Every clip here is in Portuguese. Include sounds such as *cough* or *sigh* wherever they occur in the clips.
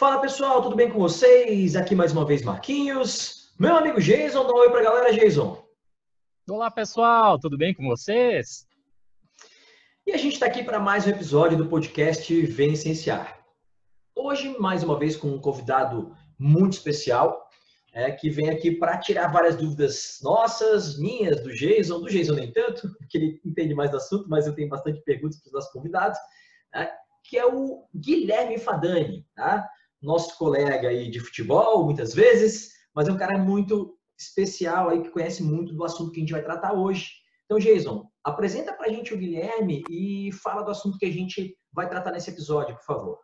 Fala pessoal, tudo bem com vocês? Aqui mais uma vez Marquinhos. Meu amigo Jason, dá um oi pra galera, Jason. Olá pessoal, tudo bem com vocês? E a gente está aqui para mais um episódio do podcast Vem Essenciar. Hoje, mais uma vez, com um convidado muito especial, é, que vem aqui para tirar várias dúvidas nossas, minhas, do Jason, do Jason nem tanto, *laughs* porque ele entende mais do assunto, mas eu tenho bastante perguntas para os nossos convidados, né, que é o Guilherme Fadani, tá? Nosso colega aí de futebol, muitas vezes, mas é um cara muito especial aí, que conhece muito do assunto que a gente vai tratar hoje. Então, Jason, apresenta para a gente o Guilherme e fala do assunto que a gente vai tratar nesse episódio, por favor.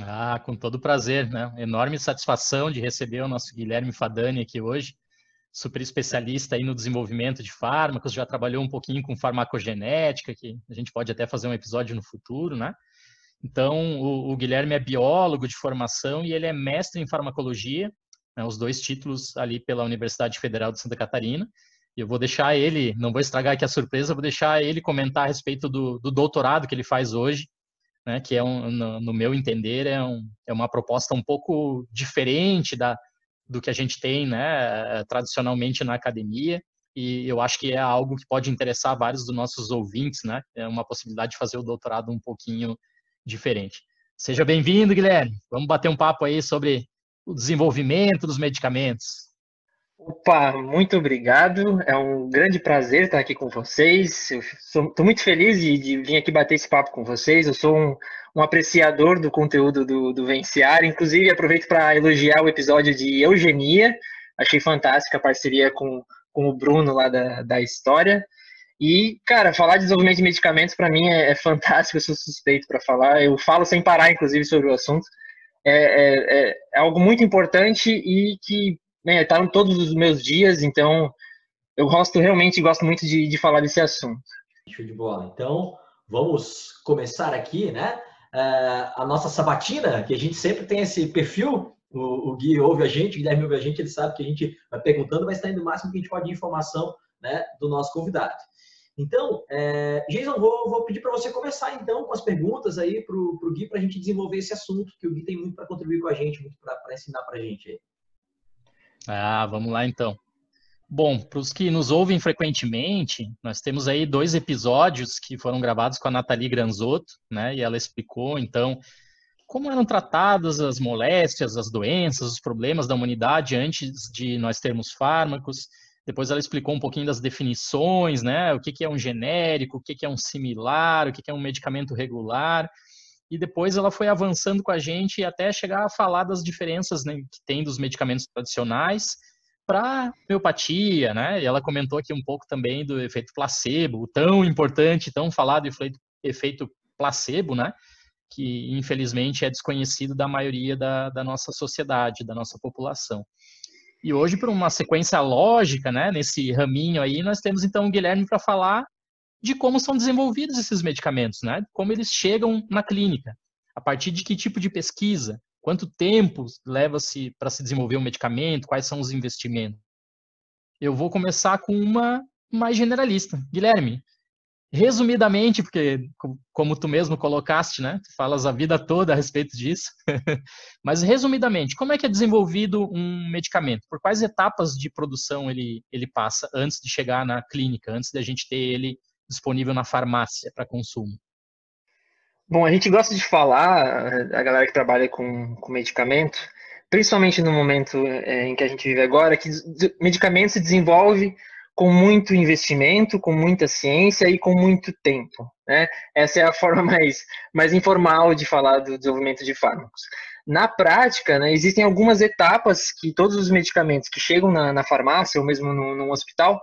Ah, com todo prazer, né? Enorme satisfação de receber o nosso Guilherme Fadani aqui hoje, super especialista aí no desenvolvimento de fármacos, já trabalhou um pouquinho com farmacogenética, que a gente pode até fazer um episódio no futuro, né? Então, o, o Guilherme é biólogo de formação e ele é mestre em farmacologia, né, os dois títulos ali pela Universidade Federal de Santa Catarina. Eu vou deixar ele, não vou estragar aqui a surpresa, vou deixar ele comentar a respeito do, do doutorado que ele faz hoje, né, que é, um, no, no, meu entender, é, um, é uma proposta um pouco diferente da, do que a gente tem né, tradicionalmente na academia, e eu acho que é algo que pode interessar vários dos nossos ouvintes, né? É uma possibilidade de fazer o doutorado um pouquinho diferente. Seja bem-vindo, Guilherme. Vamos bater um papo aí sobre o desenvolvimento dos medicamentos. Opa, muito obrigado. É um grande prazer estar aqui com vocês. Estou muito feliz de, de, vir aqui bater esse papo com vocês. Eu sou um, um apreciador do conteúdo do, do Venciar. Inclusive, aproveito para elogiar o episódio de eugenia. Achei fantástica a parceria com, com o Bruno lá da, da história. E, cara, falar de desenvolvimento de medicamentos para mim é, é, fantástico. Eu sou suspeito para falar. Eu falo sem parar, inclusive, sobre o assunto. É, é, é, é algo muito importante e que né, tá em todos os meus dias, então eu gosto realmente gosto muito de, de falar desse assunto. Show de bola. Então, vamos começar aqui, né? Uh, a nossa sabatina, que a gente sempre tem esse perfil. O, o Gui ouve a gente, o Guilherme ouve a gente, ele sabe que a gente vai perguntando, vai estar indo o máximo que a gente pode de informação né, do nosso convidado. Então, é, Jason, vou, vou pedir para você começar então com as perguntas aí para o Gui para a gente desenvolver esse assunto, que o Gui tem muito para contribuir com a gente, muito para ensinar para a gente. Ah, vamos lá então. Bom, para os que nos ouvem frequentemente, nós temos aí dois episódios que foram gravados com a Nathalie Granzotto, né? E ela explicou, então, como eram tratadas as moléstias, as doenças, os problemas da humanidade antes de nós termos fármacos. Depois ela explicou um pouquinho das definições, né? O que, que é um genérico, o que, que é um similar, o que, que é um medicamento regular e depois ela foi avançando com a gente até chegar a falar das diferenças né, que tem dos medicamentos tradicionais para homeopatia, né? E ela comentou aqui um pouco também do efeito placebo, tão importante, tão falado efeito placebo, né? Que infelizmente é desconhecido da maioria da, da nossa sociedade, da nossa população. E hoje, por uma sequência lógica, né, nesse raminho aí, nós temos então o Guilherme para falar de como são desenvolvidos esses medicamentos, né? Como eles chegam na clínica, a partir de que tipo de pesquisa, quanto tempo leva-se para se desenvolver um medicamento, quais são os investimentos. Eu vou começar com uma mais generalista. Guilherme, resumidamente, porque como tu mesmo colocaste, né? Tu falas a vida toda a respeito disso. *laughs* Mas resumidamente, como é que é desenvolvido um medicamento? Por quais etapas de produção ele ele passa antes de chegar na clínica, antes de a gente ter ele disponível na farmácia para consumo? Bom, a gente gosta de falar, a galera que trabalha com, com medicamento, principalmente no momento é, em que a gente vive agora, que medicamento se desenvolve com muito investimento, com muita ciência e com muito tempo. Né? Essa é a *laughs* forma mais, mais informal de falar do desenvolvimento de fármacos. Na prática, né, existem algumas etapas que todos os medicamentos que chegam na, na farmácia ou mesmo no, no hospital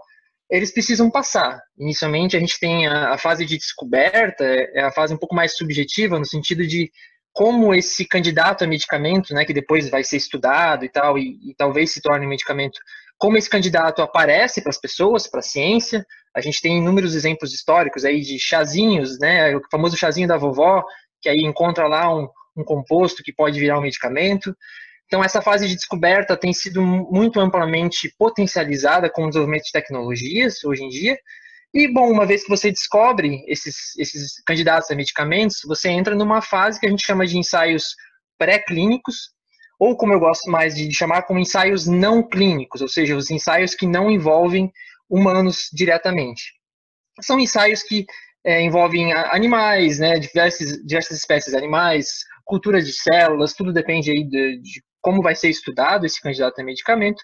eles precisam passar. Inicialmente, a gente tem a, a, fase de descoberta, é a fase um pouco mais subjetiva, no sentido de como esse candidato a medicamento, né, que depois vai ser estudado e tal, e, e talvez se torne um medicamento, como esse candidato aparece para as pessoas, para a ciência. A gente tem inúmeros exemplos históricos aí de chazinhos, né, o famoso chazinho da vovó, que aí encontra lá um, um composto que pode virar um medicamento. Então, essa fase de descoberta tem sido muito amplamente potencializada com o desenvolvimento de tecnologias hoje em dia. E, bom, uma vez que você descobre esses, esses candidatos a medicamentos, você entra numa fase que a gente chama de ensaios pré-clínicos, ou como eu gosto mais de chamar, como ensaios não clínicos, ou seja, os ensaios que não envolvem humanos diretamente. São ensaios que é, envolvem animais, né, diversas, diversas espécies animais, culturas de células, tudo depende aí de, de como vai ser estudado esse candidato a medicamento.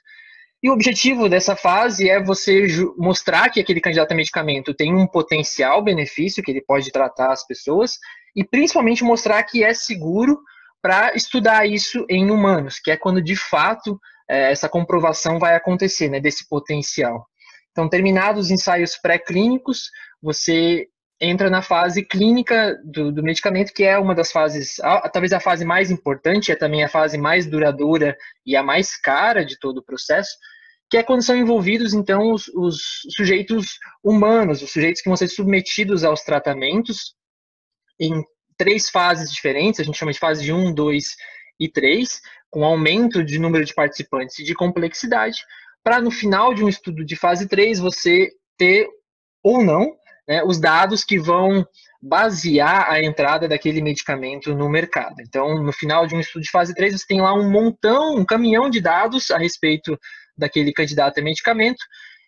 E o objetivo dessa fase é você mostrar que aquele candidato a medicamento tem um potencial benefício, que ele pode tratar as pessoas, e principalmente mostrar que é seguro para estudar isso em humanos, que é quando de fato é, essa comprovação vai acontecer, né, desse potencial. Então, terminados os ensaios pré-clínicos, você entra na fase clínica do, do, medicamento, que é uma das fases, talvez a fase mais importante, é também a fase mais duradoura e a mais cara de todo o processo, que é quando são envolvidos, então, os, os sujeitos humanos, os sujeitos que vão ser submetidos aos tratamentos em três fases diferentes, a gente chama de fase de 1, 2 e 3, com aumento de número de participantes e de complexidade, para no final de um estudo de fase 3 você ter ou não né, os dados que vão basear a entrada daquele medicamento no mercado. Então, no final de um estudo de fase 3, você tem lá um montão, um caminhão de dados a respeito daquele candidato a medicamento,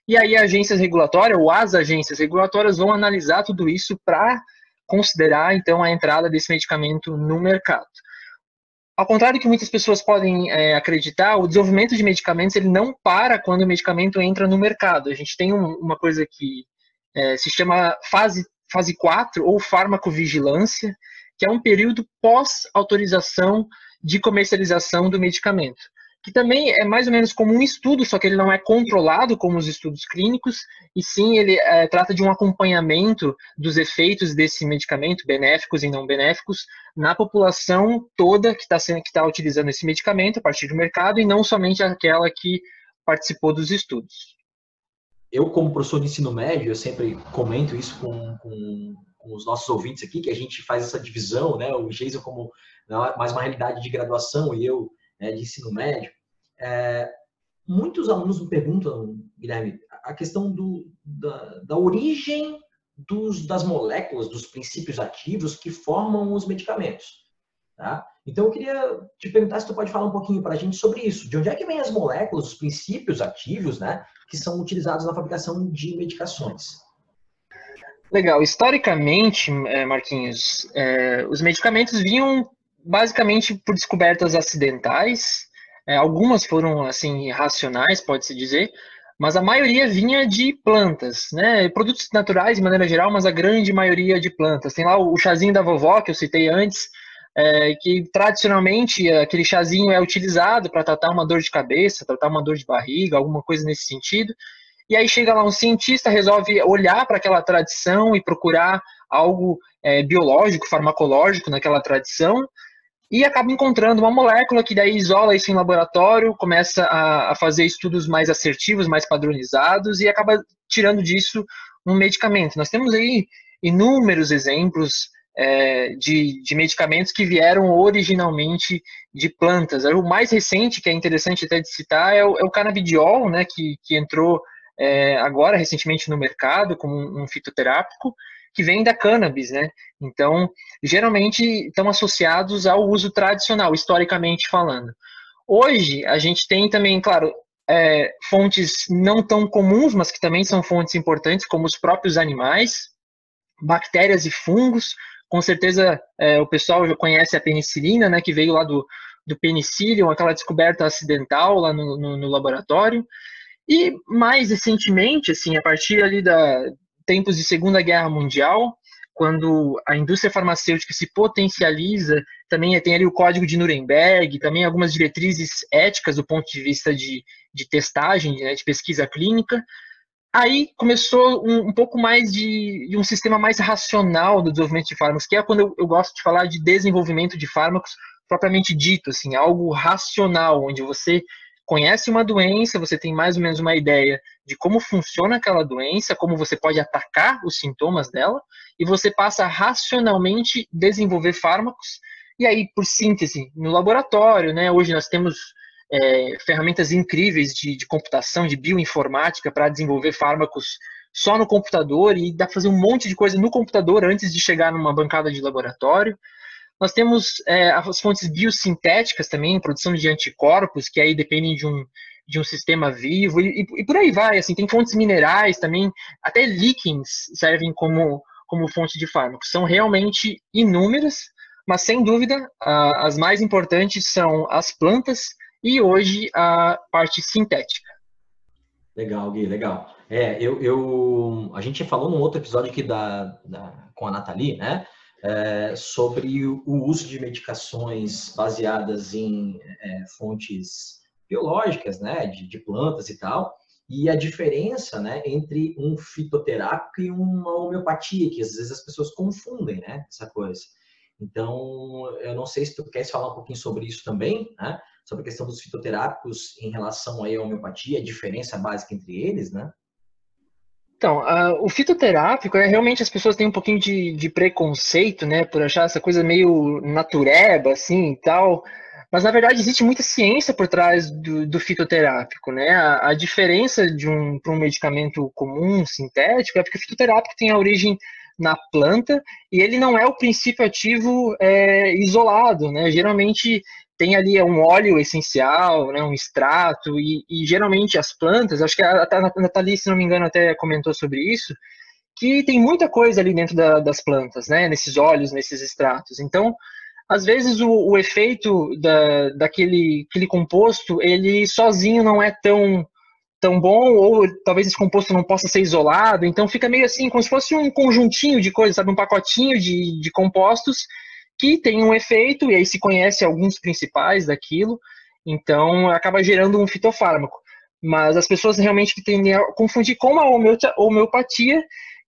e aí agências regulatórias ou as agências regulatórias vão analisar tudo isso para considerar, então, a entrada desse medicamento no mercado. Ao contrário do que muitas pessoas podem é, acreditar, o desenvolvimento de medicamentos ele não para quando o medicamento entra no mercado. A gente tem um, uma coisa que é, se chama fase, fase 4 ou farmacovigilância, que é um período pós-autorização de comercialização do medicamento, que também é mais ou menos como um estudo, só que ele não é controlado como os estudos clínicos, e sim ele é, trata de um acompanhamento dos efeitos desse medicamento, benéficos e não benéficos, na população toda que está que tá utilizando esse medicamento a partir do mercado, e não somente aquela que participou dos estudos eu, como professor de ensino médio, eu sempre comento isso com, com, com, os nossos ouvintes aqui, que a gente faz essa divisão, né? O Jason como né, mais uma realidade de graduação e eu né, de ensino médio. É, muitos alunos me perguntam, Guilherme, a questão do, da, da origem dos, das moléculas, dos princípios ativos que formam os medicamentos. Tá? Então, eu queria te perguntar se tu pode falar um pouquinho para a gente sobre isso. De onde é que vêm as moléculas, os princípios ativos, né, que são utilizados na fabricação de medicações? Legal. Historicamente, é, Marquinhos, é, os medicamentos vinham basicamente por descobertas acidentais. É, algumas foram, assim, racionais, pode-se dizer, mas a maioria vinha de plantas, né? Produtos naturais de maneira geral, mas a grande maioria de plantas. Tem lá o chazinho da vovó, que eu citei antes, é, que tradicionalmente aquele chazinho é utilizado para tratar uma dor de cabeça, tratar uma dor de barriga, alguma coisa nesse sentido. E aí chega lá um cientista, resolve olhar para aquela tradição e procurar algo é, biológico, farmacológico naquela tradição, e acaba encontrando uma molécula que daí isola isso em laboratório, começa a, a fazer estudos mais assertivos, mais padronizados, e acaba tirando disso um medicamento. Nós temos aí inúmeros exemplos é, de, de, medicamentos que vieram originalmente de plantas. O mais recente, que é interessante até de citar, é o, é o canabidiol, né, que, que entrou é, agora recentemente no mercado como um, fitoterápico, que vem da cannabis, né? Então, geralmente estão associados ao uso tradicional, historicamente falando. Hoje, a gente tem também, claro, é, fontes não tão comuns, mas que também são fontes importantes, como os próprios animais, bactérias e fungos, com certeza é, o pessoal já conhece a penicilina, né, que veio lá do, do penicillium, aquela descoberta acidental lá no, no, no laboratório. E mais recentemente, assim, a partir ali da tempos de Segunda Guerra Mundial, quando a indústria farmacêutica se potencializa, também tem ali o Código de Nuremberg, também algumas diretrizes éticas do ponto de vista de, de testagem, né, de pesquisa clínica, Aí começou um, um pouco mais de, de, um sistema mais racional do desenvolvimento de fármacos, que é quando eu, eu, gosto de falar de desenvolvimento de fármacos propriamente dito, assim, algo racional, onde você conhece uma doença, você tem mais ou menos uma ideia de como funciona aquela doença, como você pode atacar os sintomas dela, e você passa a racionalmente desenvolver fármacos, e aí, por síntese, no laboratório, né, hoje nós temos é, ferramentas incríveis de, de, computação, de bioinformática para desenvolver fármacos só no computador e dá para fazer um monte de coisa no computador antes de chegar numa bancada de laboratório. Nós temos é, as fontes biosintéticas também, produção de anticorpos, que aí dependem de um, de um sistema vivo, e, e, por aí vai, assim, tem fontes minerais também, até líquens servem como, como fonte de fármacos. São realmente inúmeras, mas sem dúvida, as mais importantes são as plantas e hoje a parte sintética. Legal, Gui, legal. É, eu, eu, a gente falou num outro episódio aqui da, da com a Nathalie, né? É, sobre o uso de medicações baseadas em é, fontes biológicas, né, de, de, plantas e tal, e a diferença, né, entre um fitoterápico e uma homeopatia, que às vezes as pessoas confundem, né, essa coisa. Então, eu não sei se tu queres falar um pouquinho sobre isso também, né, sobre a questão dos fitoterápicos em relação à homeopatia, a diferença básica entre eles, né? Então, uh, o fitoterápico é realmente as pessoas têm um pouquinho de, de, preconceito, né, por achar essa coisa meio natureba, assim, e tal. Mas na verdade existe muita ciência por trás do, do fitoterápico, né? A, a diferença de um para um medicamento comum sintético é porque o fitoterápico tem a origem na planta e ele não é o princípio ativo é, isolado, né? Geralmente tem ali um óleo essencial, né, um extrato, e, e geralmente as plantas, acho que a, a Nathalie, se não me engano, até comentou sobre isso, que tem muita coisa ali dentro da, das plantas, né, nesses óleos, nesses extratos. Então, às vezes o, o efeito da, daquele aquele composto, ele sozinho não é tão tão bom, ou talvez esse composto não possa ser isolado, então fica meio assim, como se fosse um conjuntinho de coisas, sabe, um pacotinho de, de compostos que tem um efeito, e aí se conhece alguns principais daquilo, então acaba gerando um fitofármaco. Mas as pessoas realmente tendem a confundir com a homeopatia,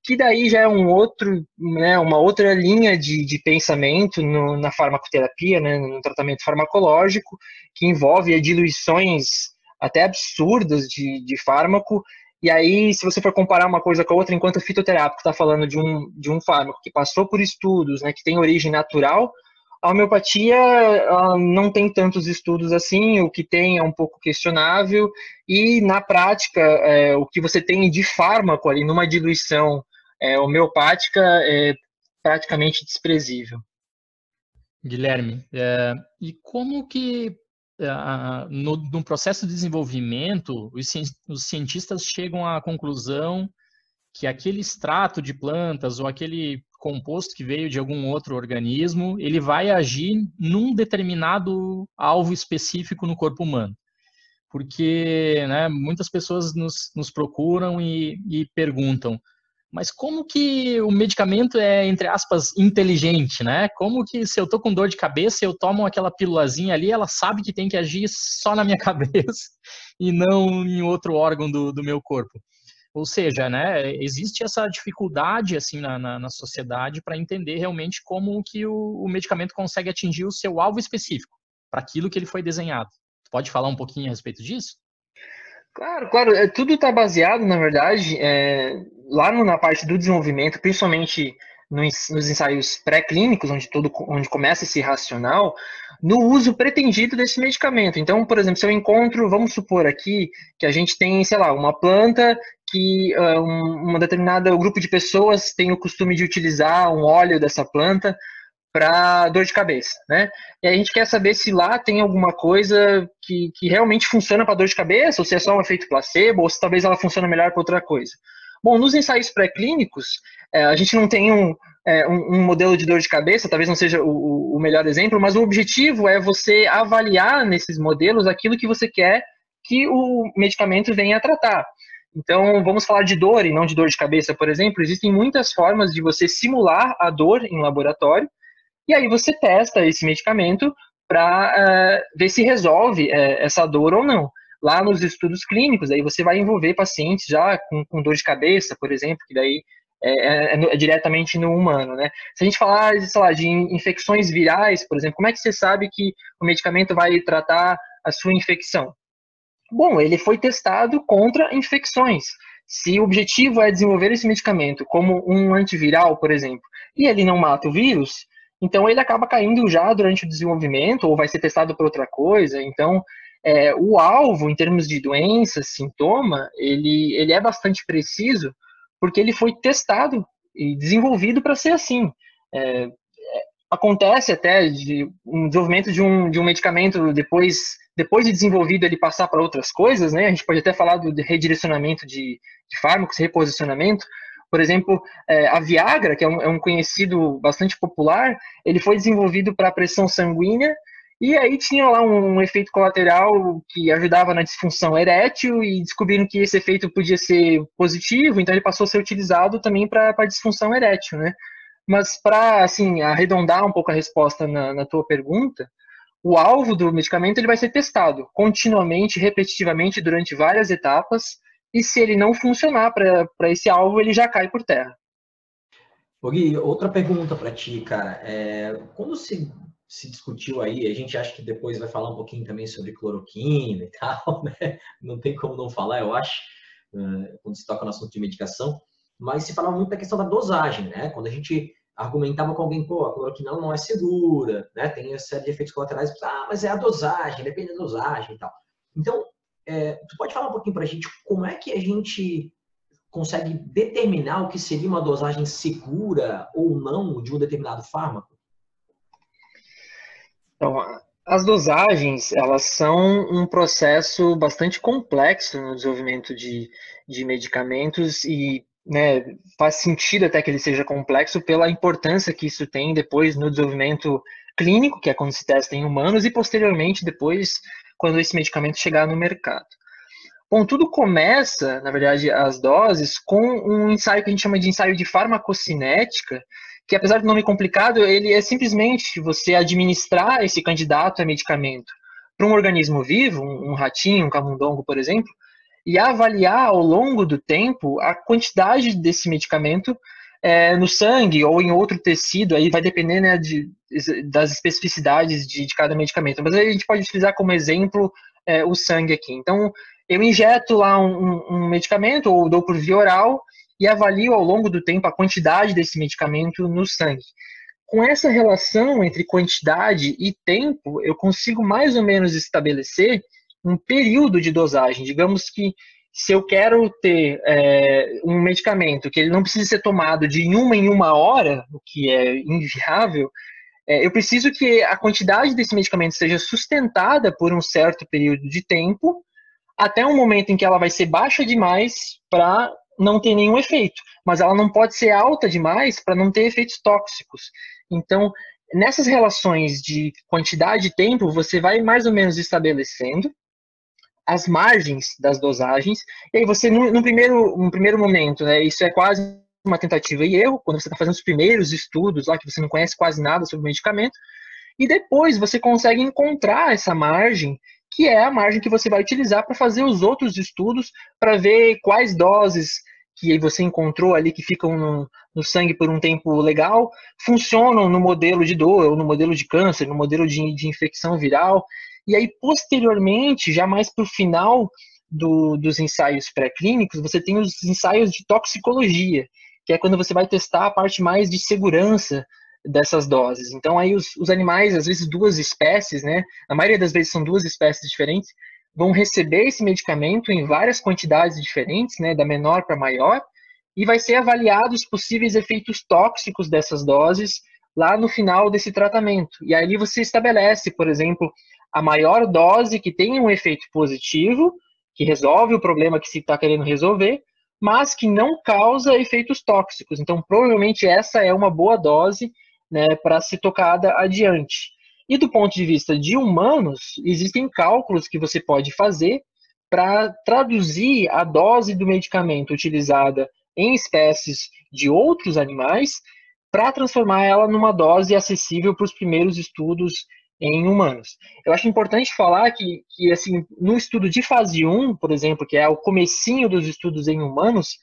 que daí já é um outro, né, uma outra linha de, de pensamento no, na farmacoterapia, né, no tratamento farmacológico, que envolve diluições até absurdas de, de fármaco e aí, se você for comparar uma coisa com a outra, enquanto o fitoterápico está falando de um, de um fármaco que passou por estudos, né, que tem origem natural, a homeopatia não tem tantos estudos assim, o que tem é um pouco questionável, e na prática, é, o que você tem de fármaco ali numa diluição é, homeopática é praticamente desprezível. Guilherme, é, e como que no, no, processo de desenvolvimento, os, os cientistas chegam à conclusão que aquele extrato de plantas ou aquele composto que veio de algum outro organismo, ele vai agir num determinado alvo específico no corpo humano. Porque né, muitas pessoas nos, nos procuram e, e perguntam, mas como que o medicamento é, entre aspas, inteligente, né? Como que se eu tô com dor de cabeça, eu tomo aquela pílulazinha ali, ela sabe que tem que agir só na minha *laughs* cabeça e não em outro órgão do, do meu corpo. Ou seja, né, existe essa dificuldade assim na, na, na sociedade para entender realmente como que o, o medicamento consegue atingir o seu alvo específico para aquilo que ele foi desenhado. Pode falar um pouquinho a respeito disso? Claro, claro. É, tudo está baseado, na verdade, é, lá na parte do desenvolvimento, principalmente nos, ensaios pré-clínicos, onde tudo, onde começa esse racional, no uso pretendido desse medicamento. Então, por exemplo, se eu encontro, vamos supor aqui que a gente tem, sei lá, uma planta que uh, um, uma determinada grupo de pessoas tem o costume de utilizar um óleo dessa planta para dor de cabeça, né? E a gente quer saber se lá tem alguma coisa que, que realmente funciona para dor de cabeça, ou se é só um efeito placebo, ou se talvez ela funcione melhor para outra coisa. Bom, nos ensaios pré-clínicos, é, a gente não tem um, é, um, um, modelo de dor de cabeça, talvez não seja o, o melhor exemplo, mas o objetivo é você avaliar nesses modelos aquilo que você quer que o medicamento venha a tratar. Então, vamos falar de dor e não de dor de cabeça, por exemplo. Existem muitas formas de você simular a dor em laboratório e aí você testa esse medicamento para uh, eh, ver se resolve uh, essa dor ou não. Lá nos estudos clínicos, aí você vai envolver pacientes já com, com dor de cabeça, por exemplo, que daí é, é, é, diretamente no humano, né? Se a gente falar, sei lá, de infecções virais, por exemplo, como é que você sabe que o medicamento vai tratar a sua infecção? Bom, ele foi testado contra infecções. Se o objetivo é desenvolver esse medicamento como um antiviral, por exemplo, e ele não mata o vírus, então ele acaba caindo já durante o desenvolvimento ou vai ser testado por outra coisa. Então é, o alvo em termos de doença, sintoma, ele, ele é bastante preciso porque ele foi testado e desenvolvido para ser assim. É, acontece até de um desenvolvimento de um, de um medicamento depois, depois de desenvolvido ele passar para outras coisas, né? A gente pode até falar do redirecionamento de, de fármacos, reposicionamento. Por exemplo, é, a Viagra, que é um, é um, conhecido bastante popular, ele foi desenvolvido para pressão sanguínea e aí tinha lá um, efeito colateral que ajudava na disfunção erétil e descobriram que esse efeito podia ser positivo, então ele passou a ser utilizado também para disfunção erétil, né? Mas para assim arredondar um pouco a resposta na, na tua pergunta, o alvo do medicamento ele vai ser testado continuamente, repetitivamente durante várias etapas, e se ele não funcionar para esse alvo, ele já cai por terra. Gui, outra pergunta para ti, cara. É, quando se, se discutiu aí, a gente acha que depois vai falar um pouquinho também sobre cloroquina e *laughs* tal, né? Não tem como não falar, eu acho, quando se toca no assunto de medicação mas se falava muito da questão da dosagem, né? Quando a gente argumentava com alguém, pô, a cloroquina não é segura, né? Tem uma série de efeitos colaterais, ah, mas é a dosagem, depende da dosagem e tal. Então, é, tu pode falar um pouquinho para a gente como é que a gente consegue determinar o que seria uma dosagem segura ou não de um determinado fármaco? Então, as dosagens, elas são um processo bastante complexo no desenvolvimento de, de medicamentos e né, faz sentido até que ele seja complexo pela importância que isso tem depois no desenvolvimento clínico, que é quando se testa em humanos, e posteriormente depois quando esse medicamento chegar no mercado. Bom, tudo começa, na verdade, as doses, com um ensaio que a gente chama de ensaio de farmacocinética, que apesar do nome complicado, ele é simplesmente você administrar esse candidato a medicamento para um organismo vivo, um ratinho, um camundongo, por exemplo, e avaliar ao longo do tempo a quantidade desse medicamento é, no sangue ou em outro tecido, aí vai depender né, de, das especificidades de, de, cada medicamento. Mas a gente pode utilizar como exemplo é, o sangue aqui. Então, eu injeto lá um, um, medicamento ou dou por via oral e avalio ao longo do tempo a quantidade desse medicamento no sangue. Com essa relação entre quantidade e tempo, eu consigo mais ou menos estabelecer um período de dosagem. Digamos que se eu quero ter é, um medicamento que ele não precisa ser tomado de uma em uma hora, o que é inviável, é, eu preciso que a quantidade desse medicamento seja sustentada por um certo período de tempo, até um momento em que ela vai ser baixa demais para não ter nenhum efeito, mas ela não pode ser alta demais para não ter efeitos tóxicos. Então, nessas relações de quantidade e tempo, você vai mais ou menos estabelecendo as margens das dosagens. E aí você, no primeiro, no primeiro momento, né, isso é quase uma tentativa e erro, quando você está fazendo os primeiros estudos lá, que você não conhece quase nada sobre o medicamento, e depois você consegue encontrar essa margem, que é a margem que você vai utilizar para fazer os outros estudos, para ver quais doses que você encontrou ali que ficam no, no, sangue por um tempo legal, funcionam no modelo de dor, ou no modelo de câncer, no modelo de, de infecção viral. E aí, posteriormente, já mais para o final do, dos ensaios pré-clínicos, você tem os ensaios de toxicologia, que é quando você vai testar a parte mais de segurança dessas doses. Então, aí os, os animais, às vezes duas espécies, né? A maioria das vezes são duas espécies diferentes, vão receber esse medicamento em várias quantidades diferentes, né? Da menor para maior, e vai ser avaliado os possíveis efeitos tóxicos dessas doses lá no final desse tratamento. E aí você estabelece, por exemplo, a maior dose que tem um efeito positivo, que resolve o problema que se está querendo resolver, mas que não causa efeitos tóxicos. Então, provavelmente essa é uma boa dose né, para ser tocada adiante. E do ponto de vista de humanos, existem cálculos que você pode fazer para traduzir a dose do medicamento utilizada em espécies de outros animais para transformar ela numa dose acessível para os primeiros estudos em humanos. Eu acho importante falar que, que assim, no estudo de fase 1, por exemplo, que é o comecinho dos estudos em humanos,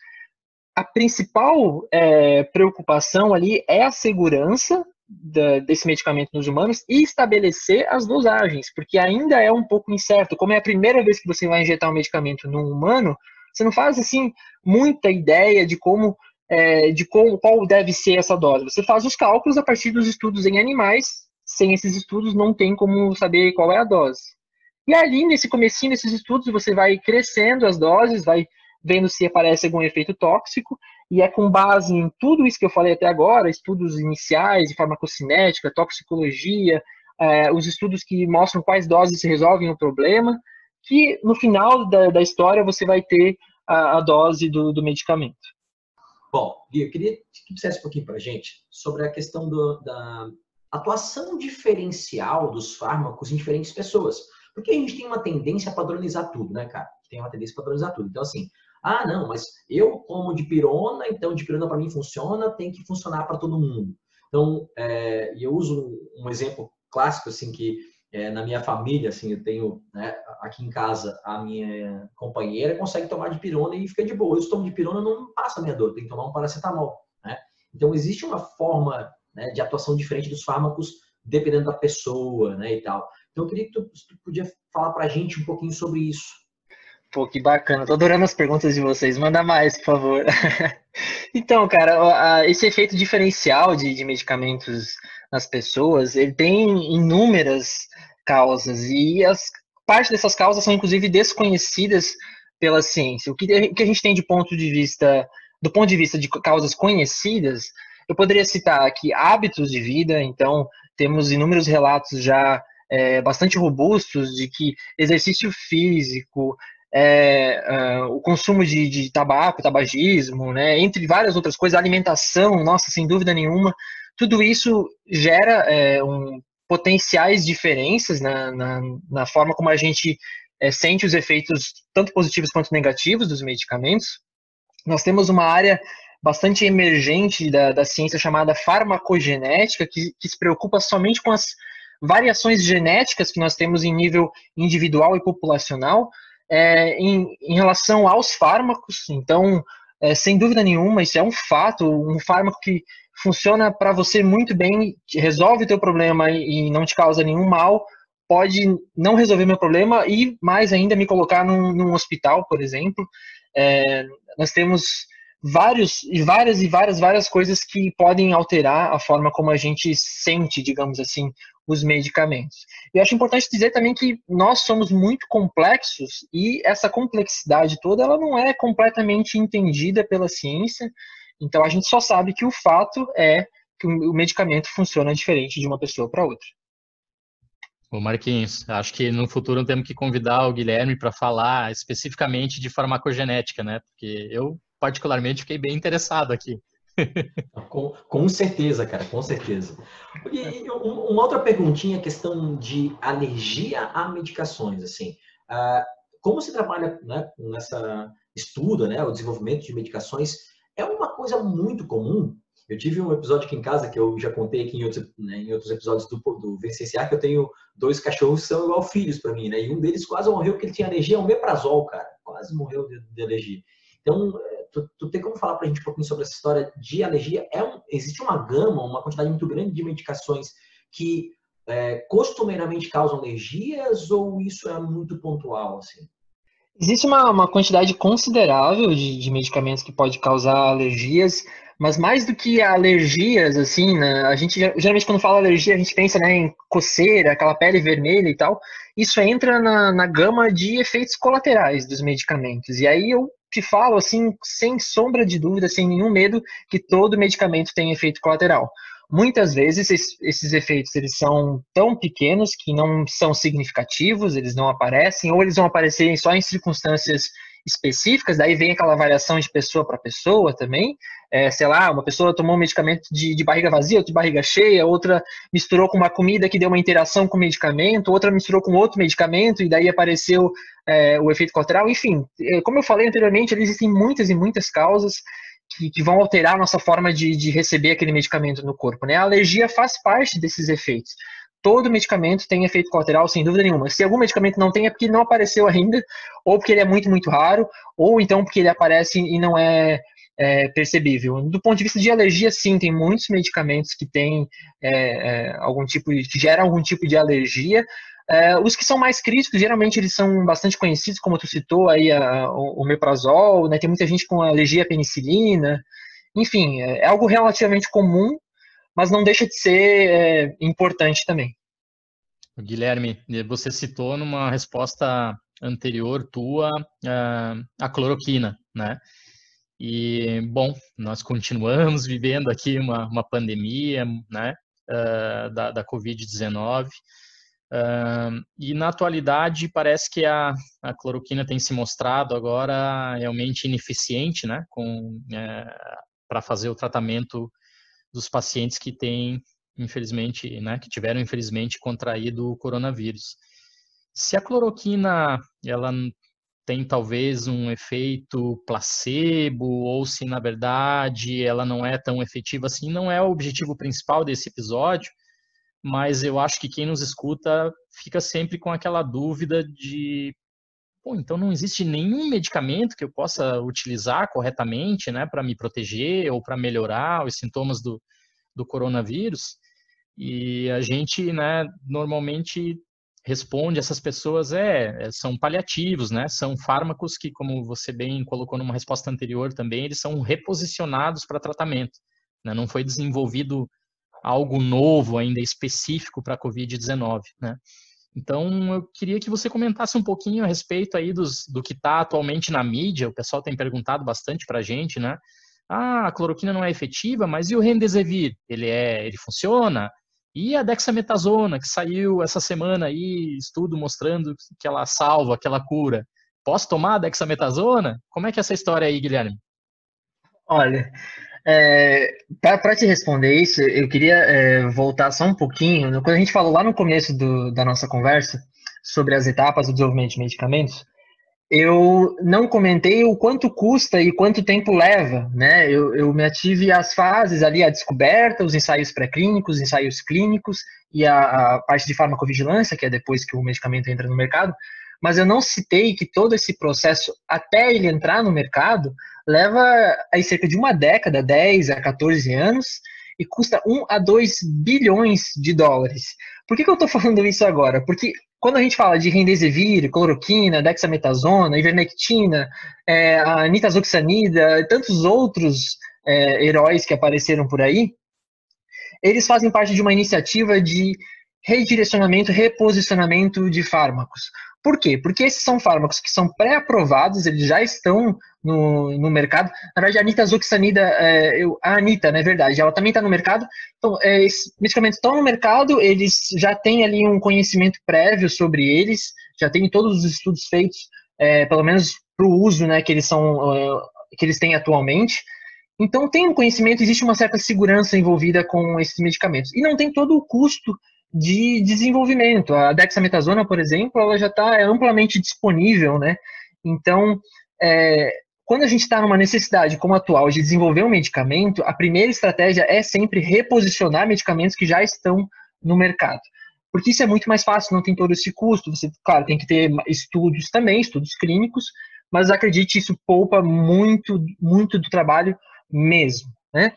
a principal é, preocupação ali é a segurança da, desse medicamento nos humanos e estabelecer as dosagens, porque ainda é um pouco incerto. Como é a primeira vez que você vai injetar um medicamento num humano, você não faz assim muita ideia de como é, de como, qual deve ser essa dose. Você faz os cálculos a partir dos estudos em animais sem esses estudos não tem como saber qual é a dose. E ali, nesse comecinho desses estudos, você vai crescendo as doses, vai vendo se aparece algum efeito tóxico, e é com base em tudo isso que eu falei até agora, estudos iniciais de farmacocinética, toxicologia, é, os estudos que mostram quais doses resolvem o problema, que no final da, da história você vai ter a, a dose do, do, medicamento. Bom, Gui, eu queria que dissesse um pouquinho para gente sobre a questão do, da atuação diferencial dos fármacos em diferentes pessoas. Porque a gente tem uma tendência a padronizar tudo, né, cara? Tem uma tendência a padronizar tudo. Então, assim, ah, não, mas eu como de pirona, então de pirona para mim funciona, tem que funcionar para todo mundo. Então, é, eu uso um exemplo clássico, assim, que é, na minha família, assim, eu tenho, né, aqui em casa, a minha companheira consegue tomar de pirona e fica de boa. Eu tomo de pirona, não passa a minha dor, tem que tomar um paracetamol, né? Então, existe uma forma né, de atuação diferente dos fármacos dependendo da pessoa, né, e tal. Então, eu queria que tu, tu podia falar para a gente um pouquinho sobre isso. Pô, que bacana. Tô adorando as perguntas de vocês. Manda mais, por favor. *laughs* então, cara, esse efeito diferencial de, de, medicamentos nas pessoas, ele tem inúmeras causas e as parte dessas causas são inclusive desconhecidas pela ciência. O que, o que a gente tem de ponto de vista, do ponto de vista de causas conhecidas, eu poderia citar aqui hábitos de vida. Então, temos inúmeros relatos já é, bastante robustos de que exercício físico, é, uh, o consumo de, de, tabaco, tabagismo, né, entre várias outras coisas, alimentação, nossa, sem dúvida nenhuma, tudo isso gera é, um, potenciais diferenças na, na, na, forma como a gente é, sente os efeitos, tanto positivos quanto negativos, dos medicamentos. Nós temos uma área bastante emergente da, da ciência chamada farmacogenética, que, que se preocupa somente com as variações genéticas que nós temos em nível individual e populacional, é, em, em, relação aos fármacos. Então, é, sem dúvida nenhuma, isso é um fato. Um fármaco que funciona para você muito bem, resolve o teu problema e, não te causa nenhum mal, pode não resolver meu problema e mais ainda me colocar num, num hospital, por exemplo. É, nós temos vários e várias e várias várias coisas que podem alterar a forma como a gente sente, digamos assim, os medicamentos. E acho importante dizer também que nós somos muito complexos e essa complexidade toda ela não é completamente entendida pela ciência. Então a gente só sabe que o fato é que o medicamento funciona diferente de uma pessoa para outra. Ô Marquinhos, acho que no futuro temos que convidar o Guilherme para falar especificamente de farmacogenética, né? Porque eu particularmente fiquei bem interessado aqui. *laughs* Com, com certeza, cara, com certeza. E uma outra perguntinha, questão de alergia a medicações, assim. Uh, como se trabalha né, nessa estuda, né, o desenvolvimento de medicações, é uma coisa muito comum. Eu tive um episódio aqui em casa que eu já contei aqui em outros, né, em outros episódios do, do Vencenciar, que eu tenho dois cachorros que são igual filhos para mim, né? E um deles quase morreu porque ele tinha alergia ao meprazol, cara. Quase morreu de, de alergia. Então, tu, tu tem como falar para a gente um pouquinho sobre essa história de alergia? É um, existe uma gama, uma quantidade muito grande de medicações que é, costumeiramente causam alergias ou isso é muito pontual? Assim? Existe uma, uma quantidade considerável de, de medicamentos que pode causar alergias, mas mais do que alergias, assim, né, a gente geralmente quando fala alergia, a gente pensa né, em coceira, aquela pele vermelha e tal. Isso entra na, na gama de efeitos colaterais dos medicamentos. E aí eu te falo assim, sem sombra de dúvida, sem nenhum medo, que todo medicamento tem efeito colateral. Muitas vezes esses efeitos eles são tão pequenos que não são significativos, eles não aparecem, ou eles vão aparecer só em circunstâncias específicas, daí vem aquela variação de pessoa para pessoa também. É, sei lá, uma pessoa tomou um medicamento de, de, barriga vazia, outra de barriga cheia, outra misturou com uma comida que deu uma interação com o medicamento, outra misturou com outro medicamento e daí apareceu é, o efeito colateral. Enfim, é, como eu falei anteriormente, existem muitas e muitas causas que, que vão alterar a nossa forma de, de receber aquele medicamento no corpo. Né? A alergia faz parte desses efeitos todo medicamento tem efeito colateral, sem dúvida nenhuma. Se algum medicamento não tem, é porque não apareceu ainda, ou porque ele é muito, muito raro, ou então porque ele aparece e não é, é percebível. Do ponto de vista de alergia, sim, tem muitos medicamentos que têm é, é, algum tipo, que geram algum tipo de alergia. É, os que são mais críticos, geralmente eles são bastante conhecidos, como tu citou aí a, o, o meprazol, né? Tem muita gente com alergia à penicilina. Enfim, é, é algo relativamente comum, mas não deixa de ser é, importante também. Guilherme, você citou numa resposta anterior tua uh, a cloroquina, né? E, bom, nós continuamos vivendo aqui uma, uma pandemia, né, uh, da, da Covid-19. Uh, e na atualidade parece que a, a, cloroquina tem se mostrado agora realmente ineficiente, né, com é, para fazer o tratamento dos pacientes que têm infelizmente, né, que tiveram infelizmente contraído o coronavírus. Se a cloroquina ela tem talvez um efeito placebo ou se na verdade ela não é tão efetiva assim, não é o objetivo principal desse episódio, mas eu acho que quem nos escuta fica sempre com aquela dúvida de Pô, então não existe nenhum medicamento que eu possa utilizar corretamente, né, para me proteger ou para melhorar os sintomas do, do coronavírus. E a gente, né, normalmente responde essas pessoas é, é, são paliativos, né? São fármacos que, como você bem colocou numa resposta anterior também, eles são reposicionados para tratamento. Né? Não foi desenvolvido algo novo ainda específico para a COVID-19, né? Então, eu queria que você comentasse um pouquinho a respeito aí dos, do que está atualmente na mídia. O pessoal tem perguntado bastante para a gente, né? Ah, a cloroquina não é efetiva, mas e o Remdesivir? Ele é, ele funciona? E a dexametasona, que saiu essa semana aí, estudo mostrando que ela salva, que ela cura. Posso tomar a dexametasona? Como é que é essa história aí, Guilherme? Olha, é, para te responder isso, eu queria é, voltar só um pouquinho. Quando a gente falou lá no começo do, da nossa conversa sobre as etapas do desenvolvimento de medicamentos, eu não comentei o quanto custa e quanto tempo leva, né? Eu, eu me ative às fases ali, a descoberta, os ensaios pré-clínicos, ensaios clínicos e a, a, parte de farmacovigilância, que é depois que o medicamento entra no mercado, mas eu não citei que todo esse processo, até ele entrar no mercado, leva aí cerca de uma década, 10 a 14 anos, e custa 1 a 2 bilhões de dólares. Por que, que eu estou falando isso agora? Porque quando a gente fala de remdesivir, cloroquina, dexametasona, ivermectina, é, a nitazoxanida e tantos outros é, heróis que apareceram por aí, eles fazem parte de uma iniciativa de redirecionamento, reposicionamento de fármacos. Por quê? Porque esses são fármacos que são pré-aprovados, eles já estão no, no mercado. Na verdade, a nitazoxanida, é, eu, a Anita, na é verdade, ela também está no mercado. Então, é, esses medicamentos estão no mercado, eles já têm ali um conhecimento prévio sobre eles, já tem todos os estudos feitos, é, pelo menos para o uso né, que, eles são, é, que eles têm atualmente. Então, tem um conhecimento, existe uma certa segurança envolvida com esses medicamentos. E não tem todo o custo de desenvolvimento. A dexametasona, por exemplo, ela já está é amplamente disponível, né? Então, é, quando a gente está numa necessidade como a atual de desenvolver um medicamento, a primeira estratégia é sempre reposicionar medicamentos que já estão no mercado. Porque isso é muito mais fácil, não tem todo esse custo. Você, claro, tem que ter estudos também, estudos clínicos, mas acredite, isso poupa muito, muito do trabalho mesmo. Né?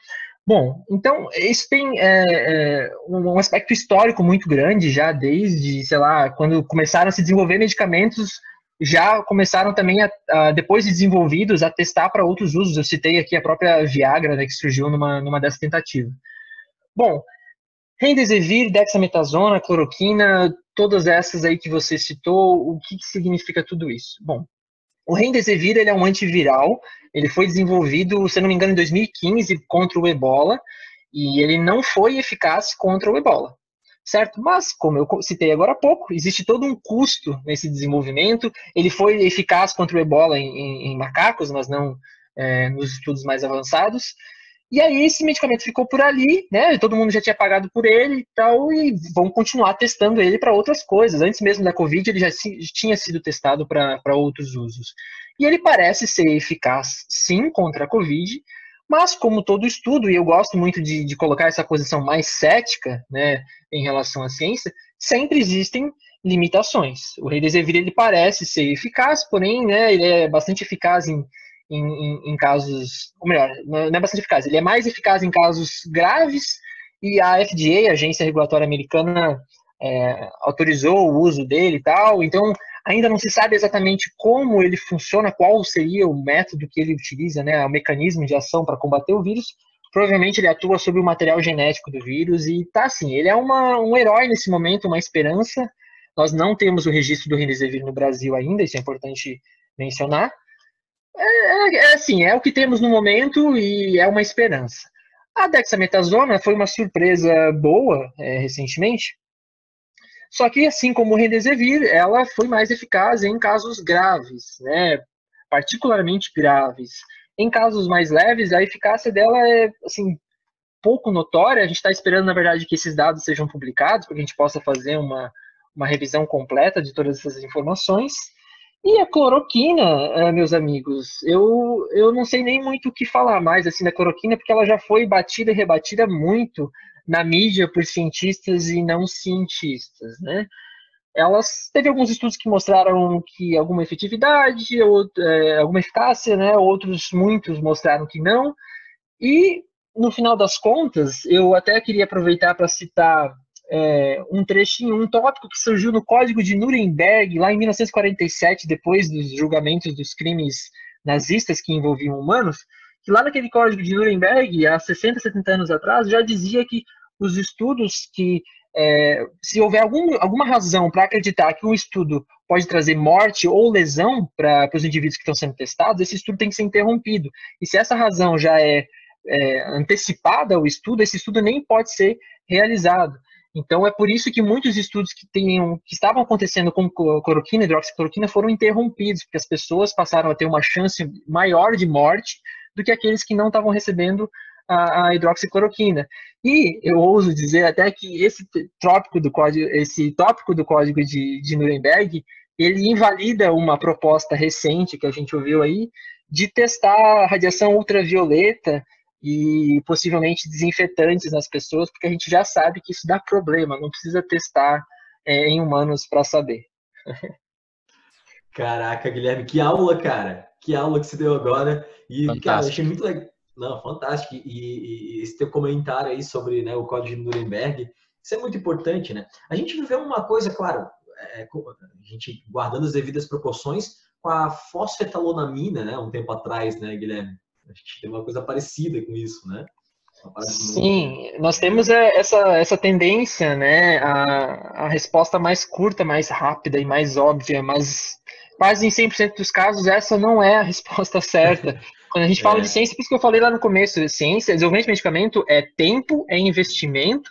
Bom, então isso tem é, é, um aspecto histórico muito grande já desde, sei lá, quando começaram a se desenvolver medicamentos, já começaram também, a, a depois de desenvolvidos, a testar para outros usos. Eu citei aqui a própria Viagra, né, que surgiu numa, numa dessa tentativa. Bom, Remdesivir, dexametasona, cloroquina, todas essas aí que você citou, o que, que significa tudo isso? Bom, o Remdesivir ele é um antiviral, ele foi desenvolvido, se não me engano, em 2015 contra o ebola, e ele não foi eficaz contra o ebola, certo? Mas, como eu citei agora há pouco, existe todo um custo nesse desenvolvimento, ele foi eficaz contra o ebola em, em, em macacos, mas não é, nos estudos mais avançados, e aí esse medicamento ficou por ali, né? Todo mundo já tinha pagado por ele e tal, e vão continuar testando ele para outras coisas. Antes mesmo da Covid, ele já tinha sido testado para outros usos. E ele parece ser eficaz, sim, contra a Covid, mas como todo estudo, e eu gosto muito de, de colocar essa posição mais cética, né, em relação à ciência, sempre existem limitações. O Remdesivir ele parece ser eficaz, porém, né, ele é bastante eficaz em em, em, em, casos, ou melhor, não é bastante eficaz, ele é mais eficaz em casos graves e a FDA, a Agência Regulatória Americana, é, autorizou o uso dele e tal, então ainda não se sabe exatamente como ele funciona, qual seria o método que ele utiliza, né, o mecanismo de ação para combater o vírus, provavelmente ele atua sobre o material genético do vírus e tá assim, ele é uma, um herói nesse momento, uma esperança, nós não temos o registro do Remdesivir no Brasil ainda, isso é importante mencionar, é, é É, assim, é o que temos no momento e é uma esperança. A dexametasona foi uma surpresa boa é, recentemente, só que, assim como o Remdesivir, ela foi mais eficaz em casos graves, né? particularmente graves. Em casos mais leves, a eficácia dela é assim pouco notória. A gente está esperando, na verdade, que esses dados sejam publicados, para que a gente possa fazer uma, uma revisão completa de todas essas informações. E a cloroquina, eh, meus amigos, eu, eu não sei nem muito o que falar mais assim da cloroquina, porque ela já foi batida e rebatida muito na mídia por cientistas e não cientistas, né? Elas teve alguns estudos que mostraram que alguma efetividade, ou, é, alguma eficácia, né? Outros muitos mostraram que não. E no final das contas, eu até queria aproveitar para citar é, um trechinho, um tópico que surgiu no Código de Nuremberg, lá em 1947, depois dos julgamentos dos crimes nazistas que envolviam humanos, que lá naquele Código de Nuremberg, há 60, 70 anos atrás, já dizia que os estudos que, é, se houver algum, alguma razão para acreditar que um estudo pode trazer morte ou lesão para os indivíduos que estão sendo testados, esse estudo tem que ser interrompido. E se essa razão já é, é antecipada ao estudo, esse estudo nem pode ser realizado. Então é por isso que muitos estudos que, tenham, que estavam acontecendo com cloroquina hidroxicloroquina foram interrompidos, porque as pessoas passaram a ter uma chance maior de morte do que aqueles que não estavam recebendo a, a hidroxicloroquina. E eu ouso dizer até que esse tópico do código, esse tópico do código de, de Nuremberg, ele invalida uma proposta recente que a gente ouviu aí de testar radiação ultravioleta e possivelmente desinfetantes nas pessoas, porque a gente já sabe que isso dá problema, não precisa testar é, em humanos para saber. *laughs* Caraca, Guilherme, que aula, cara! Que aula que você deu agora. E, Fantástico. cara, achei muito legal. Não, fantástico. E, e, esse teu comentário aí sobre né, o Código de Nuremberg, isso é muito importante, né? A gente viveu uma coisa, claro, é, a gente guardando as devidas proporções com a fosfetalonamina, né? Um tempo atrás, né, Guilherme? A gente tem uma coisa parecida com isso, né? Sim, nós temos é, essa, essa tendência, né? A, a resposta mais curta, mais rápida e mais óbvia, mas quase em 100% dos casos essa não é a resposta *laughs* certa. Quando a gente fala é. de ciência, por isso que eu falei lá no começo, ciência, desenvolvimento de medicamento é tempo, é investimento,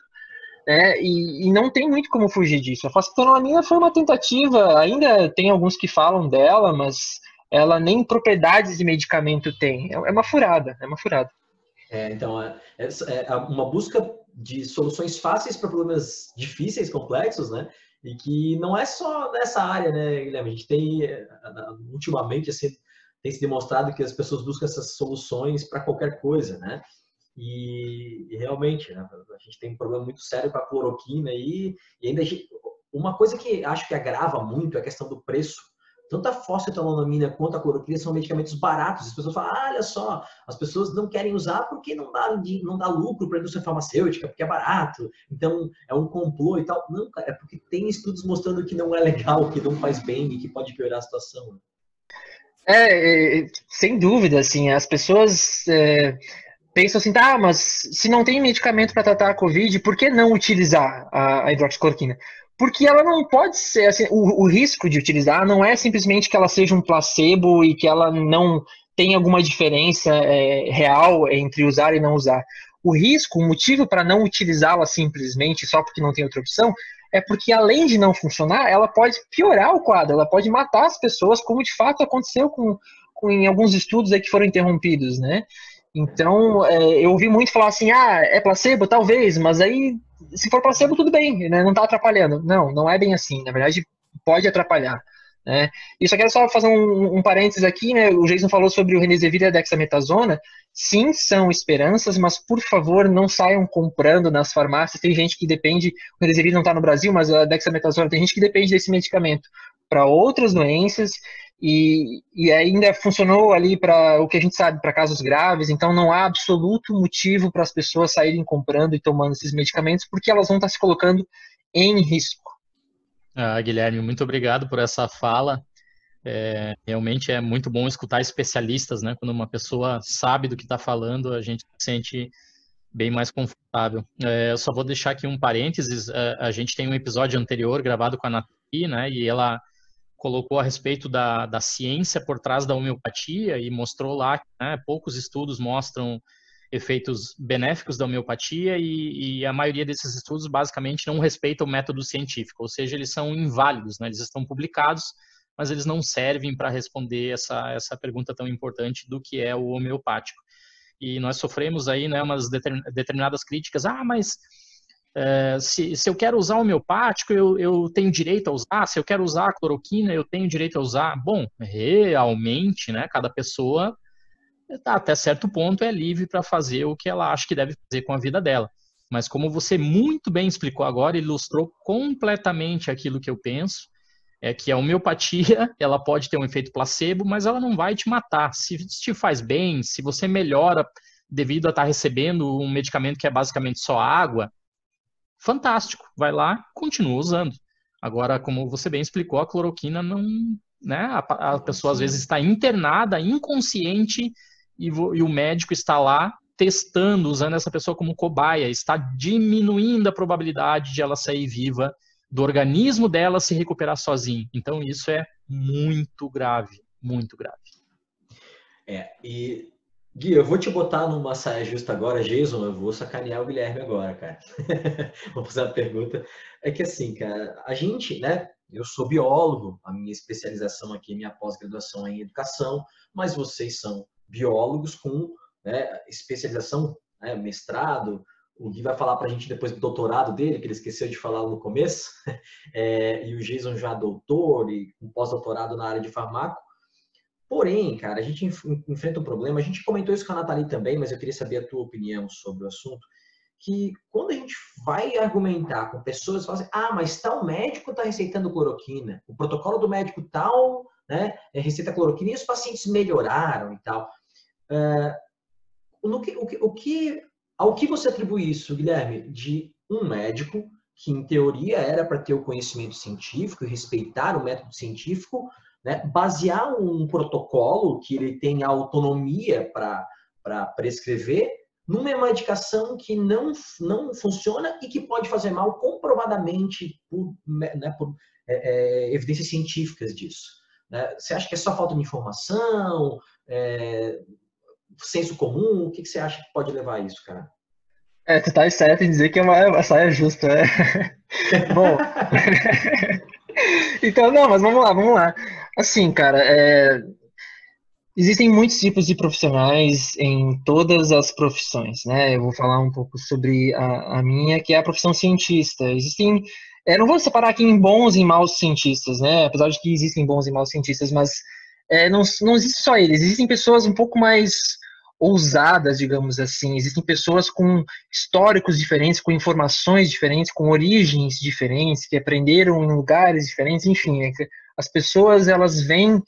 né? E, e não tem muito como fugir disso. A fosfetanolamina foi uma tentativa, ainda tem alguns que falam dela, mas ela nem propriedades de medicamento tem. É, é uma furada, é uma furada. É, então, é, é, é uma busca de soluções fáceis para problemas difíceis, complexos, né? E que não é só nessa área, né, Guilherme? A gente tem, é, ultimamente, assim, tem se demonstrado que as pessoas buscam essas soluções para qualquer coisa, né? E, e realmente, né, a gente tem um problema muito sério com a cloroquina e, e ainda gente, uma coisa que acho que agrava muito é a questão do preço. Tanto a fosfetanolamina quanto a cloroquina são medicamentos baratos. As pessoas falam, ah, olha só, as pessoas não querem usar porque não dá, não dá lucro para a indústria farmacêutica, porque é barato, então é um complô e tal. Não, é porque tem estudos mostrando que não é legal, que não faz bem e que pode piorar a situação. É, é, sem dúvida, assim, as pessoas é, pensam assim, tá, mas se não tem medicamento para tratar a Covid, por que não utilizar a, a hidroxicloroquina? Porque ela não pode ser, assim, o, o, risco de utilizar não é simplesmente que ela seja um placebo e que ela não tenha alguma diferença é, real entre usar e não usar. O risco, o motivo para não utilizá-la simplesmente só porque não tem outra opção, é porque além de não funcionar, ela pode piorar o quadro, ela pode matar as pessoas, como de fato aconteceu com, com em alguns estudos que foram interrompidos, né? Então, é, eu ouvi muito falar assim, ah, é placebo? Talvez, mas aí, se for placebo, tudo bem, né? não está atrapalhando. Não, não é bem assim, na verdade, pode atrapalhar. Né? E só quero só fazer um, um parênteses aqui, né? O Jason falou sobre o Remdesivir e a dexametasona. Sim, são esperanças, mas por favor, não saiam comprando nas farmácias. Tem gente que depende, o Remdesivir não está no Brasil, mas a dexametasona tem gente que depende desse medicamento para outras doenças e, e ainda funcionou ali para o que a gente sabe, para casos graves. Então, não há absoluto motivo para as pessoas saírem comprando e tomando esses medicamentos, porque elas vão estar se colocando em risco. Ah, Guilherme, muito obrigado por essa fala. É, realmente é muito bom escutar especialistas, né? Quando uma pessoa sabe do que está falando, a gente se sente bem mais confortável. É, eu só vou deixar aqui um parênteses. É, a gente tem um episódio anterior gravado com a Nathalie, né? E ela colocou a respeito da, da ciência por trás da homeopatia e mostrou lá que né, poucos estudos mostram efeitos benéficos da homeopatia e, e, a maioria desses estudos basicamente não respeita o método científico, ou seja, eles são inválidos, né? eles estão publicados, mas eles não servem para responder essa, essa pergunta tão importante do que é o homeopático. E nós sofremos aí né, umas determinadas críticas, ah, mas é, se, se eu quero usar homeopático, eu, eu tenho direito a usar, se eu quero usar a cloroquina, eu tenho direito a usar. Bom, realmente, né, cada pessoa tá, até certo ponto é livre para fazer o que ela acha que deve fazer com a vida dela. Mas como você muito bem explicou agora, ilustrou completamente aquilo que eu penso, é que a homeopatia, *laughs* ela pode ter um efeito placebo, mas ela não vai te matar. Se te faz bem, se você melhora devido a estar tá recebendo um medicamento que é basicamente só água, fantástico, vai lá, continua usando. Agora, como você bem explicou, a cloroquina não, né, a, a pessoa às vezes está internada, inconsciente, e, e o médico está lá testando, usando essa pessoa como cobaia, está diminuindo a probabilidade de ela sair viva, do organismo dela se recuperar sozinho. Então isso é muito grave, muito grave. É, e Gui, eu vou te botar numa saia justa agora, Jason, eu vou sacanear o Guilherme agora, cara. *laughs* vou fazer uma pergunta. É que assim, cara, a gente, né, eu sou biólogo, a minha especialização aqui, minha pós-graduação é em educação, mas vocês são biólogos com né, especialização, né, mestrado. O Gui vai falar para a gente depois do doutorado dele, que ele esqueceu de falar no começo. *laughs* É, e o Jason já doutor e com pós-doutorado na área de farmaco. Porém, cara, a gente enfrenta um problema. A gente comentou isso com a Nathalie também, mas eu queria saber a tua opinião sobre o assunto. Que quando a gente vai argumentar com pessoas, falam assim, ah, mas tal médico está receitando cloroquina, o protocolo do médico tal né, é, receita cloroquina e os pacientes melhoraram e tal. Uh, no que, o, que, o que, ao que você atribui isso, Guilherme? De um médico que, em teoria, era para ter o conhecimento científico e respeitar o método científico, né, basear um protocolo que ele tem autonomia para prescrever numa medicação que não, não funciona e que pode fazer mal comprovadamente por, né, por é, é, evidências científicas disso. Né? Você acha que é só falta de informação, é, senso comum? O que, que você acha que pode levar a isso, cara? É, tu tá certo em dizer que é uma, saia justa, né? *laughs* Bom. *laughs* então, não, mas vamos lá, vamos lá. Assim, cara, é... existem muitos tipos de profissionais em todas as profissões, né? Eu vou falar um pouco sobre a, a minha, que é a profissão cientista. Existem é, não vou separar aqui em bons e maus cientistas, né? Apesar de que existem bons e maus cientistas, mas é, não, não existe só eles. Existem pessoas um pouco mais ousadas, digamos assim. Existem pessoas com históricos diferentes, com informações diferentes, com origens diferentes, que aprenderam em lugares diferentes. Enfim, é as pessoas elas vêm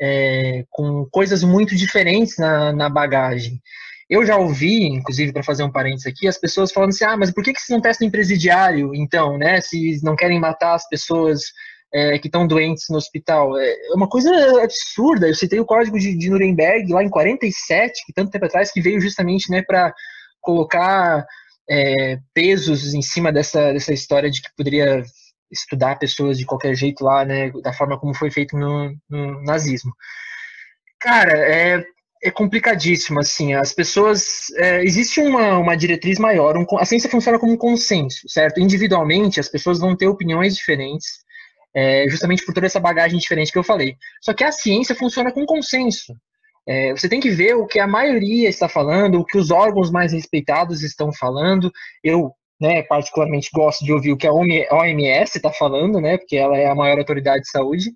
é, com coisas muito diferentes na, na bagagem. Eu já ouvi, inclusive, para fazer um parênteses aqui, as pessoas falando assim: ah, mas por que, que vocês não testam em presidiário, então, né? Se não querem matar as pessoas é, que estão doentes no hospital. É uma coisa absurda. Eu citei o código de, de Nuremberg lá em 47, que tanto tempo atrás, que veio justamente né, para colocar é, pesos em cima dessa, dessa história de que poderia estudar pessoas de qualquer jeito lá, né, da forma como foi feito no, no nazismo. Cara, é, é complicadíssimo, assim, as pessoas, é, existe uma, uma diretriz maior, um, a ciência funciona como um consenso, certo? Individualmente, as pessoas vão ter opiniões diferentes, é, justamente por toda essa bagagem diferente que eu falei. Só que a ciência funciona com consenso. É, você tem que ver o que a maioria está falando, o que os órgãos mais respeitados estão falando. Eu, né, particularmente gosto de ouvir o que a OMS está falando, né, porque ela é a maior autoridade de saúde.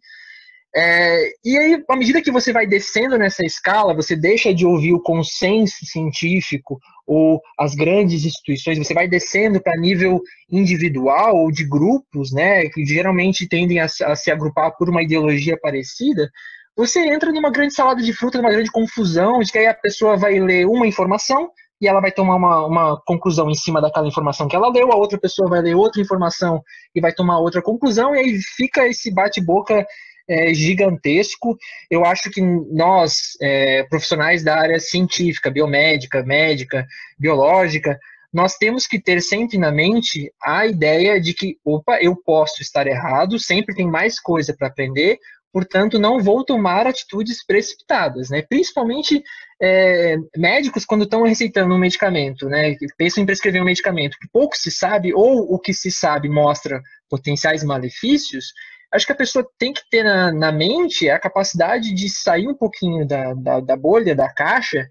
É, e aí, à medida que você vai descendo nessa escala, você deixa de ouvir o consenso científico ou as grandes instituições, você vai descendo para nível individual ou de grupos, né, que geralmente tendem a, a se agrupar por uma ideologia parecida, você entra numa grande salada de fruta, numa grande confusão, de que aí a pessoa vai ler uma informação e ela vai tomar uma, uma conclusão em cima daquela informação que ela leu, a outra pessoa vai ler outra informação e vai tomar outra conclusão, e aí fica esse bate-boca é, gigantesco. Eu acho que nós, é, profissionais da área científica, biomédica, médica, biológica, nós temos que ter sempre na mente a ideia de que, opa, eu posso estar errado, sempre tem mais coisa para aprender, portanto, não vou tomar atitudes precipitadas, né? Principalmente é, médicos, quando estão receitando um medicamento, né? Pensam em prescrever um medicamento que pouco se sabe, ou o que se sabe mostra potenciais malefícios, acho que a pessoa tem que ter na, na mente a capacidade de sair um pouquinho da, da, da bolha, da caixa,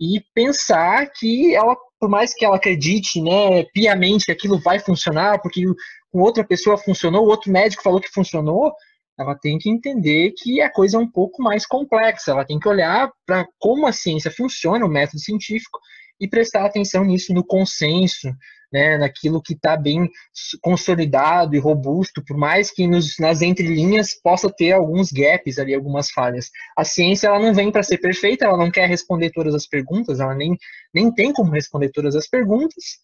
e pensar que ela, por mais que ela acredite, né, piamente que aquilo vai funcionar, porque com outra pessoa funcionou, outro médico falou que funcionou, ela tem que entender que a coisa é um pouco mais complexa. Ela tem que olhar para como a ciência funciona, o método científico, e prestar atenção nisso, no consenso, né, naquilo que está bem consolidado e robusto, por mais que nos, nas entrelinhas possa ter alguns gaps ali, algumas falhas. A ciência ela não vem para ser perfeita, ela não quer responder todas as perguntas, ela nem, nem tem como responder todas as perguntas,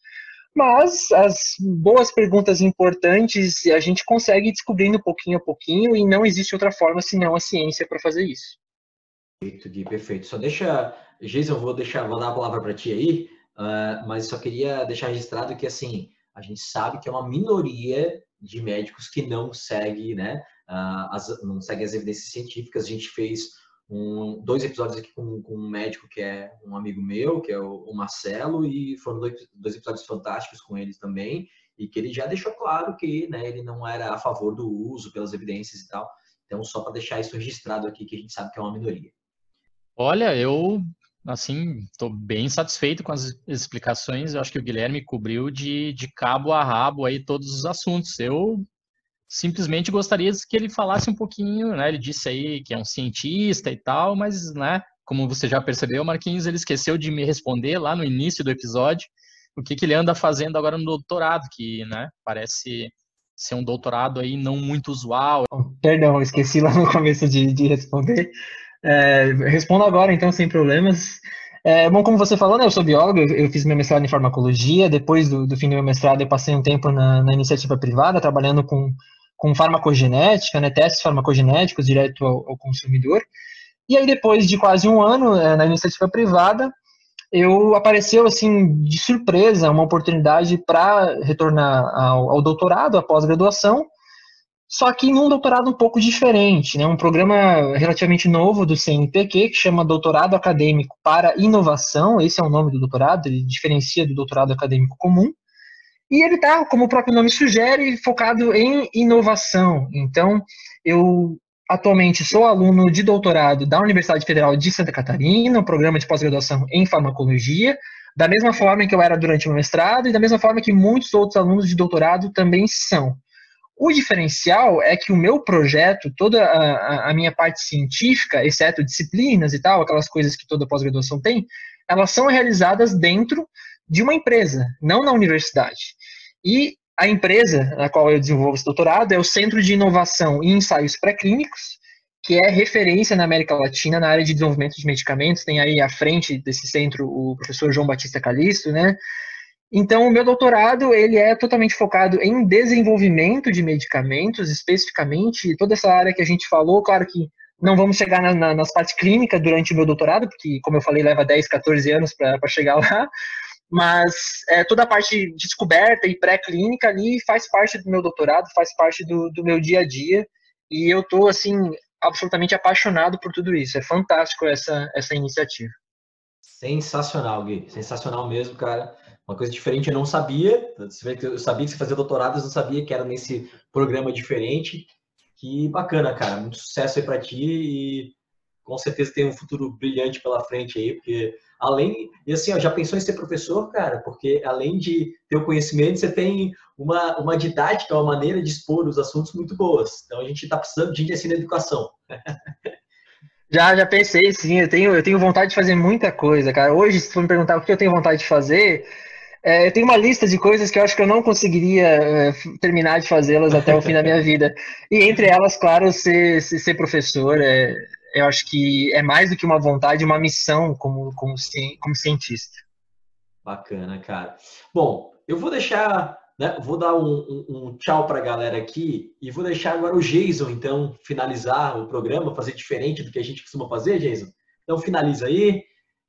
mas as boas perguntas importantes a gente consegue descobrindo pouquinho a pouquinho e não existe outra forma senão a ciência para fazer isso. Perfeito, Gui, perfeito. Só deixa, Jason, vou deixar, vou dar a palavra para ti aí, uh, mas só queria deixar registrado que assim a gente sabe que é uma minoria de médicos que não segue, né, uh, as, não segue as evidências científicas. A gente fez um, dois episódios aqui com, com, um médico que é um amigo meu, que é o, o Marcelo, e foram dois, dois, episódios fantásticos com eles também, e que ele já deixou claro que né, ele não era a favor do uso pelas evidências e tal. Então, só para deixar isso registrado aqui, que a gente sabe que é uma minoria. Olha, eu assim estou bem satisfeito com as explicações. Eu acho que o Guilherme cobriu de, de cabo a rabo aí todos os assuntos. Eu simplesmente gostaria que ele falasse um pouquinho, né? Ele disse aí que é um cientista e tal, mas, né? Como você já percebeu, Marquinhos, ele esqueceu de me responder lá no início do episódio o que, que ele anda fazendo agora no doutorado, que, né? Parece ser um doutorado aí não muito usual. Perdão, esqueci lá no começo de, de responder. É, respondo agora, então, sem problemas. É, bom, como você falou, né, eu sou biólogo, eu, eu fiz meu mestrado em farmacologia. Depois do, do, fim do meu mestrado, eu passei um tempo na, na iniciativa privada, trabalhando com com farmacogenética, né, testes farmacogenéticos direto ao, ao, consumidor. E aí, depois de quase um ano é, na iniciativa privada, eu apareceu assim de surpresa uma oportunidade para retornar ao, ao, doutorado, à pós-graduação, só que num doutorado um pouco diferente, né, um programa relativamente novo do CNPq que chama Doutorado Acadêmico para Inovação. Esse é o nome do doutorado, ele diferencia do doutorado acadêmico comum. E ele está, como o próprio nome sugere, focado em inovação. Então, eu atualmente sou aluno de doutorado da Universidade Federal de Santa Catarina, um programa de pós-graduação em farmacologia, da mesma forma que eu era durante o mestrado e da mesma forma que muitos outros alunos de doutorado também são. O diferencial é que o meu projeto, toda a, a minha parte científica, exceto disciplinas e tal, aquelas coisas que toda pós-graduação tem, elas são realizadas dentro de uma empresa, não na universidade. E a empresa na qual eu desenvolvo esse doutorado é o Centro de Inovação e Ensaios Pré-Clínicos, que é referência na América Latina na área de desenvolvimento de medicamentos. Tem aí à frente desse centro o professor João Batista Calisto, né? Então, o meu doutorado ele é totalmente focado em desenvolvimento de medicamentos, especificamente toda essa área que a gente falou. Claro que não vamos chegar na, na, nas partes clínicas durante o meu doutorado, porque, como eu falei, leva 10, 14 anos para chegar lá, mas é, toda a parte de descoberta e pré-clínica ali faz parte do meu doutorado, faz parte do, do meu dia a dia, e eu estou, assim, absolutamente apaixonado por tudo isso. É fantástico essa, essa iniciativa. Sensacional, Gui. Sensacional mesmo, cara. Uma coisa diferente eu não sabia. Eu sabia que você fazia doutorado, mas não sabia que era nesse programa diferente. Que bacana, cara. Muito sucesso aí para ti e com certeza tem um futuro brilhante pela frente aí, porque além, e assim, ó, já pensou em ser professor, cara? Porque além de ter o conhecimento, você tem uma, uma didática, uma maneira de expor os assuntos muito boas. Então a gente está precisando de gente assim na educação. *laughs* Já, já pensei, sim. Eu tenho, eu tenho vontade de fazer muita coisa, cara. Hoje, se for me perguntar o que eu tenho vontade de fazer, é, eu tenho uma lista de coisas que eu acho que eu não conseguiria é, terminar de fazê-las até o fim da minha *laughs* vida. E entre elas, claro, ser, ser professor. É, eu acho que é mais do que uma vontade, uma missão como, como, como cientista. Bacana, cara. Bom, eu vou deixar, né, vou dar um, um, um tchau para a galera aqui e vou deixar agora o Jason, então, finalizar o programa, fazer diferente do que a gente costuma fazer, Jason. Então, finaliza aí,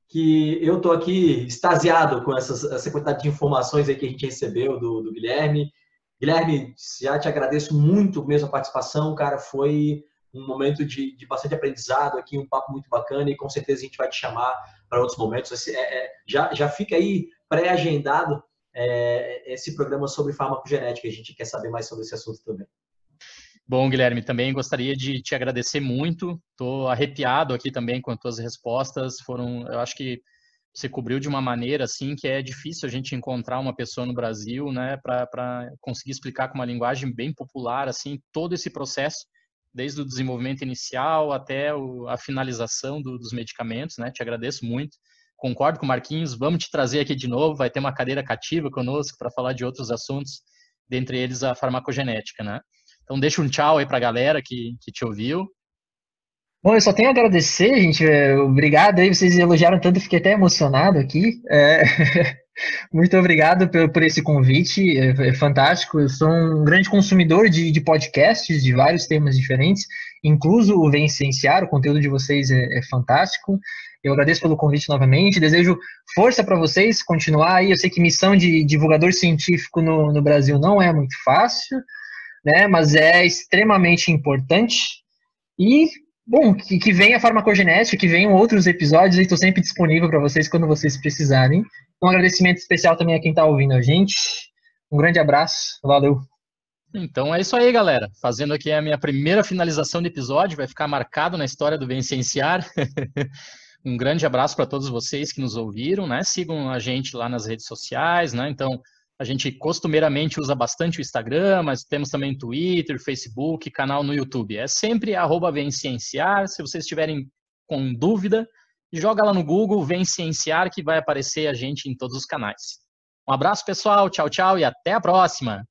que eu estou aqui extasiado com essas, essa quantidade de informações aí que a gente recebeu do, do Guilherme. Guilherme, já te agradeço muito mesmo a participação, cara, foi um momento de, de, bastante aprendizado aqui, um papo muito bacana e com certeza a gente vai te chamar para outros momentos. É, é, já, já fica aí pré-agendado é, esse programa sobre farmacogenética. A gente quer saber mais sobre esse assunto também. Bom, Guilherme, também gostaria de te agradecer muito. Estou arrepiado aqui também com as tuas respostas. Foram, eu acho que você cobriu de uma maneira assim que é difícil a gente encontrar uma pessoa no Brasil, né, para conseguir explicar com uma linguagem bem popular assim todo esse processo, desde o desenvolvimento inicial até o, a finalização do, dos medicamentos, né? Te agradeço muito. Concordo com o Marquinhos, vamos te trazer aqui de novo, vai ter uma cadeira cativa conosco para falar de outros assuntos, dentre eles a farmacogenética, né? Então deixa um tchau aí para a galera que, que te ouviu. Bom, eu só tenho a agradecer, gente. É, obrigado aí, vocês elogiaram tanto, fiquei até emocionado aqui. É... *laughs* Muito obrigado por, por esse convite, é, é, fantástico. Eu sou um grande consumidor de, de podcasts de vários temas diferentes, incluso o Vem o conteúdo de vocês é, é fantástico. Eu agradeço pelo convite novamente, desejo força para vocês continuar aí. Eu sei que missão de divulgador científico no, no Brasil não é muito fácil, né, mas é extremamente importante. E Bom, que, que venha a farmacogenética, que venham outros episódios, estou sempre disponível para vocês quando vocês precisarem. Um agradecimento especial também a quem está ouvindo a gente. Um grande abraço, valeu. Então é isso aí, galera. Fazendo aqui a minha primeira finalização do episódio, vai ficar marcado na história do Vencenciar. *laughs* um grande abraço para todos vocês que nos ouviram, né? Sigam a gente lá nas redes sociais, né? Então, a gente costumeiramente usa bastante o Instagram, mas temos também Twitter, Facebook, canal no YouTube. É sempre arroba Vencienciar. Se vocês estiverem com dúvida, joga lá no Google Vencienciar que vai aparecer a gente em todos os canais. Um abraço, pessoal. Tchau, tchau e até a próxima.